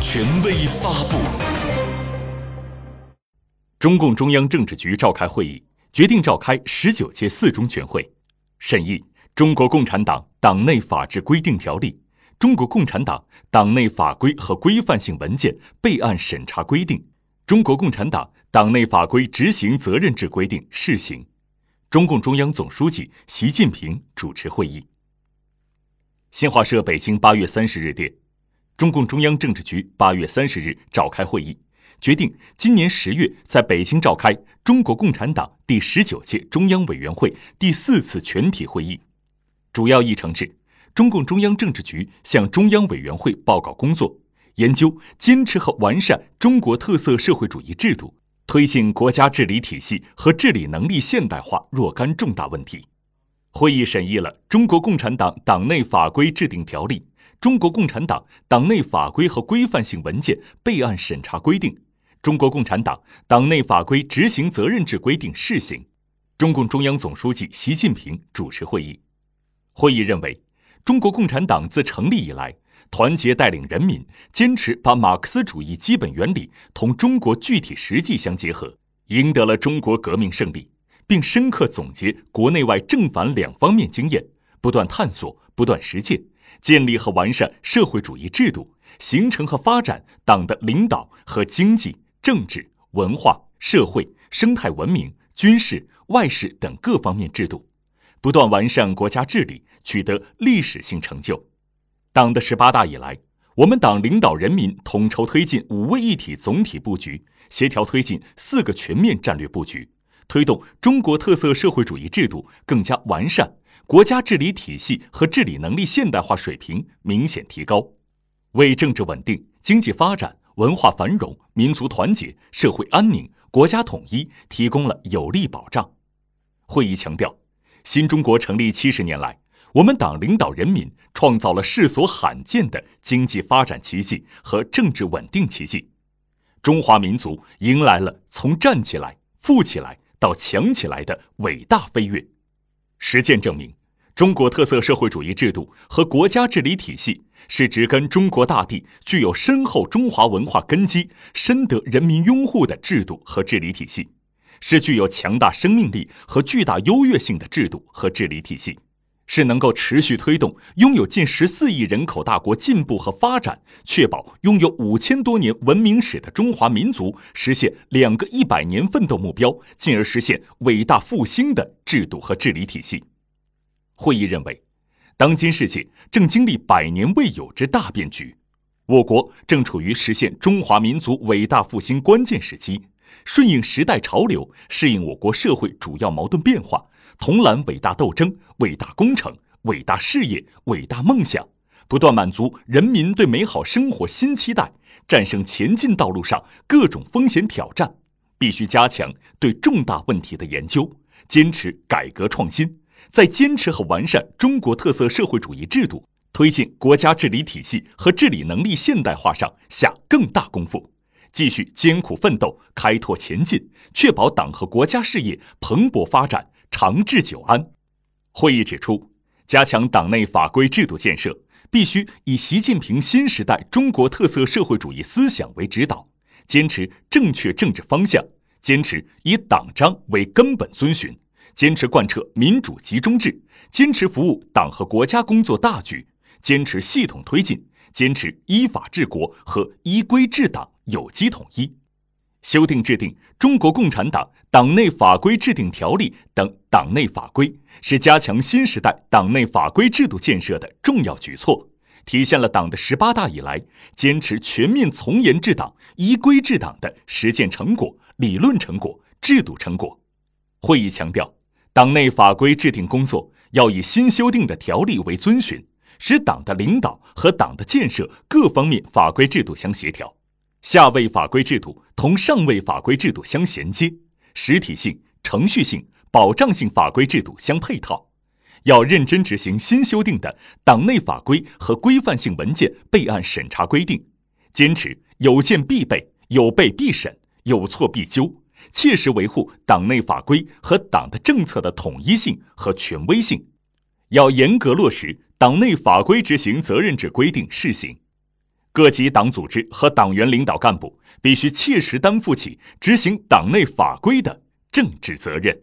权威发布。中共中央政治局召开会议，决定召开十九届四中全会，审议《中国共产党党内法治规定条例》《中国共产党党内法规和规范性文件备案审查规定》《中国共产党党内法规执行责任制规定（试行）。中共中央总书记习近平主持会议。新华社北京八月三十日电，中共中央政治局八月三十日召开会议，决定今年十月在北京召开中国共产党第十九届中央委员会第四次全体会议。主要议程是：中共中央政治局向中央委员会报告工作，研究坚持和完善中国特色社会主义制度。推进国家治理体系和治理能力现代化若干重大问题。会议审议了《中国共产党党内法规制定条例》《中国共产党党内法规和规范性文件备案审查规定》《中国共产党党内法规执行责任制规定（试行）》。中共中央总书记习近平主持会议。会议认为，中国共产党自成立以来，团结带领人民，坚持把马克思主义基本原理同中国具体实际相结合，赢得了中国革命胜利，并深刻总结国内外正反两方面经验，不断探索、不断实践，建立和完善社会主义制度，形成和发展党的领导和经济、政治、文化、社会、生态文明、军事、外事等各方面制度，不断完善国家治理，取得历史性成就。党的十八大以来，我们党领导人民统筹推进五位一体总体布局，协调推进四个全面战略布局，推动中国特色社会主义制度更加完善，国家治理体系和治理能力现代化水平明显提高，为政治稳定、经济发展、文化繁荣、民族团结、社会安宁、国家统一提供了有力保障。会议强调，新中国成立七十年来。我们党领导人民创造了世所罕见的经济发展奇迹和政治稳定奇迹，中华民族迎来了从站起来、富起来到强起来的伟大飞跃。实践证明，中国特色社会主义制度和国家治理体系是植根中国大地、具有深厚中华文化根基、深得人民拥护的制度和治理体系，是具有强大生命力和巨大优越性的制度和治理体系。是能够持续推动拥有近十四亿人口大国进步和发展，确保拥有五千多年文明史的中华民族实现两个一百年奋斗目标，进而实现伟大复兴的制度和治理体系。会议认为，当今世界正经历百年未有之大变局，我国正处于实现中华民族伟大复兴关键时期，顺应时代潮流，适应我国社会主要矛盾变化。同揽伟大斗争、伟大工程、伟大事业、伟大梦想，不断满足人民对美好生活新期待，战胜前进道路上各种风险挑战。必须加强对重大问题的研究，坚持改革创新，在坚持和完善中国特色社会主义制度、推进国家治理体系和治理能力现代化上下更大功夫，继续艰苦奋斗、开拓前进，确保党和国家事业蓬勃发展。长治久安。会议指出，加强党内法规制度建设，必须以习近平新时代中国特色社会主义思想为指导，坚持正确政治方向，坚持以党章为根本遵循，坚持贯彻民主集中制，坚持服务党和国家工作大局，坚持系统推进，坚持依法治国和依规治党有机统一。修订制定《中国共产党党内法规制定条例》等党内法规，是加强新时代党内法规制度建设的重要举措，体现了党的十八大以来坚持全面从严治党、依规治党的实践成果、理论成果、制度成果。会议强调，党内法规制定工作要以新修订的条例为遵循，使党的领导和党的建设各方面法规制度相协调。下位法规制度同上位法规制度相衔接，实体性、程序性、保障性法规制度相配套。要认真执行新修订的党内法规和规范性文件备案审查规定，坚持有见必备、有备必审、有错必纠，切实维护党内法规和党的政策的统一性和权威性。要严格落实党内法规执行责任制规定试行。各级党组织和党员领导干部必须切实担负起执行党内法规的政治责任。